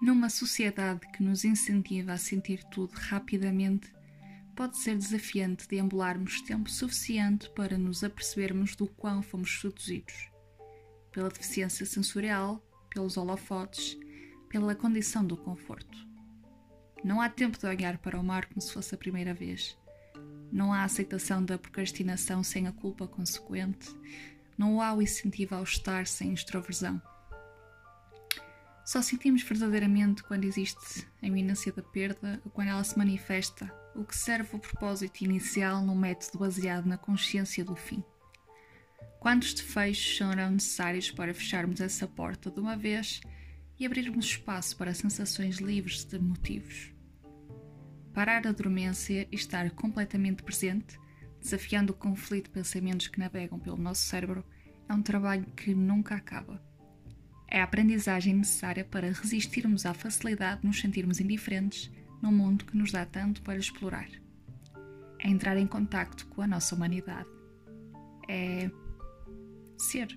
Numa sociedade que nos incentiva a sentir tudo rapidamente, pode ser desafiante deambularmos tempo suficiente para nos apercebermos do quão fomos seduzidos pela deficiência sensorial, pelos holofotes, pela condição do conforto. Não há tempo de olhar para o mar como se fosse a primeira vez. Não há aceitação da procrastinação sem a culpa consequente. Não há o incentivo ao estar sem extroversão. Só sentimos verdadeiramente quando existe a iminência da perda ou quando ela se manifesta, o que serve o propósito inicial num método baseado na consciência do fim. Quantos desfechos serão necessários para fecharmos essa porta de uma vez e abrirmos espaço para sensações livres de motivos? Parar a dormência e estar completamente presente, desafiando o conflito de pensamentos que navegam pelo nosso cérebro, é um trabalho que nunca acaba. É a aprendizagem necessária para resistirmos à facilidade de nos sentirmos indiferentes num mundo que nos dá tanto para explorar. É entrar em contacto com a nossa humanidade. É ser.